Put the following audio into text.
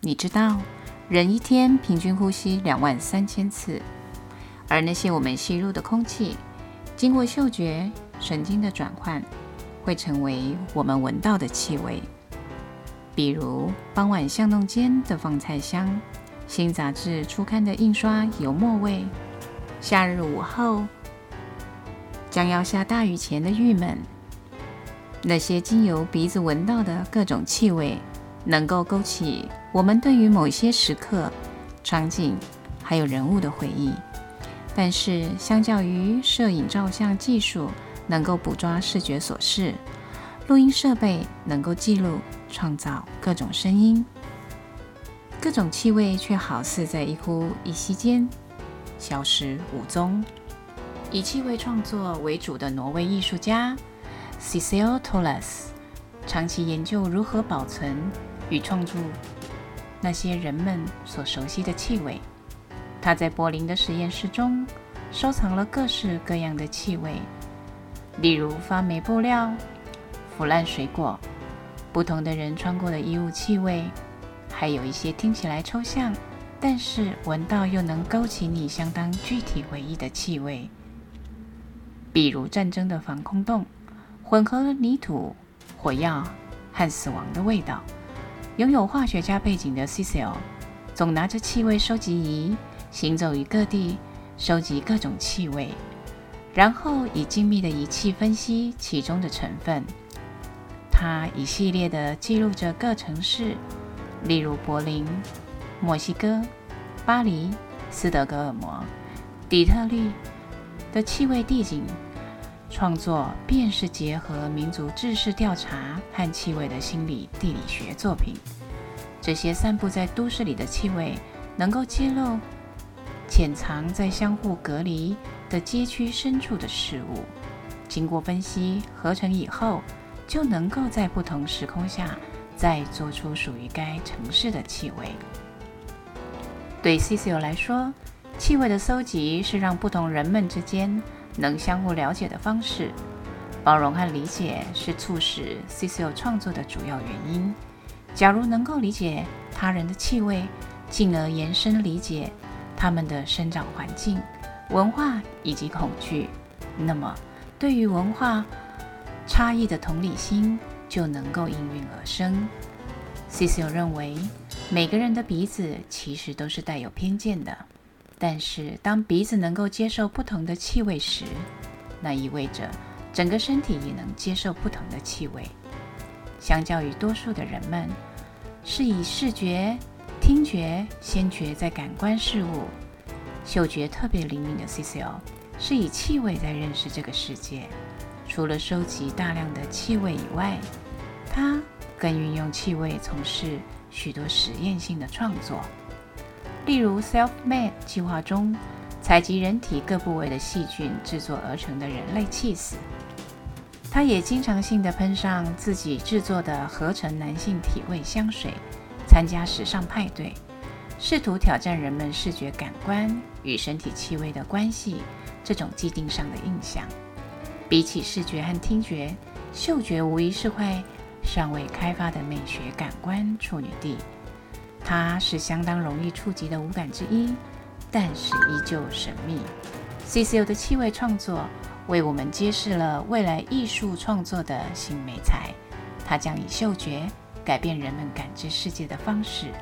你知道，人一天平均呼吸两万三千次，而那些我们吸入的空气，经过嗅觉神经的转换，会成为我们闻到的气味。比如傍晚巷弄间的放菜香，新杂志初刊的印刷油墨味，夏日午后将要下大雨前的郁闷。那些经由鼻子闻到的各种气味，能够勾起我们对于某些时刻、场景还有人物的回忆。但是，相较于摄影照相技术能够捕捉视觉所示，录音设备能够记录、创造各种声音，各种气味却好似在一呼一吸间消失无踪。以气味创作为主的挪威艺术家 Sissel Tolas 长期研究如何保存与创作那些人们所熟悉的气味。他在柏林的实验室中收藏了各式各样的气味，例如发霉布料、腐烂水果、不同的人穿过的衣物气味，还有一些听起来抽象，但是闻到又能勾起你相当具体回忆的气味，比如战争的防空洞，混合了泥土、火药和死亡的味道。拥有化学家背景的 Sissel 总拿着气味收集仪。行走于各地，收集各种气味，然后以精密的仪器分析其中的成分。他一系列地记录着各城市，例如柏林、墨西哥、巴黎、斯德哥尔摩、底特律的气味地景。创作便是结合民族志士调查和气味的心理地理学作品。这些散布在都市里的气味，能够揭露。潜藏在相互隔离的街区深处的事物，经过分析合成以后，就能够在不同时空下再做出属于该城市的气味。对 Sissel 来说，气味的搜集是让不同人们之间能相互了解的方式。包容和理解是促使 Sissel 创作的主要原因。假如能够理解他人的气味，进而延伸理解。他们的生长环境、文化以及恐惧，那么对于文化差异的同理心就能够应运而生。Sissel 认为，每个人的鼻子其实都是带有偏见的，但是当鼻子能够接受不同的气味时，那意味着整个身体也能接受不同的气味。相较于多数的人们，是以视觉。听觉先觉在感官事物，嗅觉特别灵敏的 Sissel 是以气味在认识这个世界。除了收集大量的气味以外，他更运用气味从事许多实验性的创作。例如 Self-Made 计划中，采集人体各部位的细菌制作而成的人类气死。他也经常性的喷上自己制作的合成男性体味香水。参加时尚派对，试图挑战人们视觉感官与身体气味的关系这种既定上的印象。比起视觉和听觉，嗅觉无疑是块尚未开发的美学感官处女地。它是相当容易触及的五感之一，但是依旧神秘。CCO 的气味创作为我们揭示了未来艺术创作的新美材。它将以嗅觉。改变人们感知世界的方式。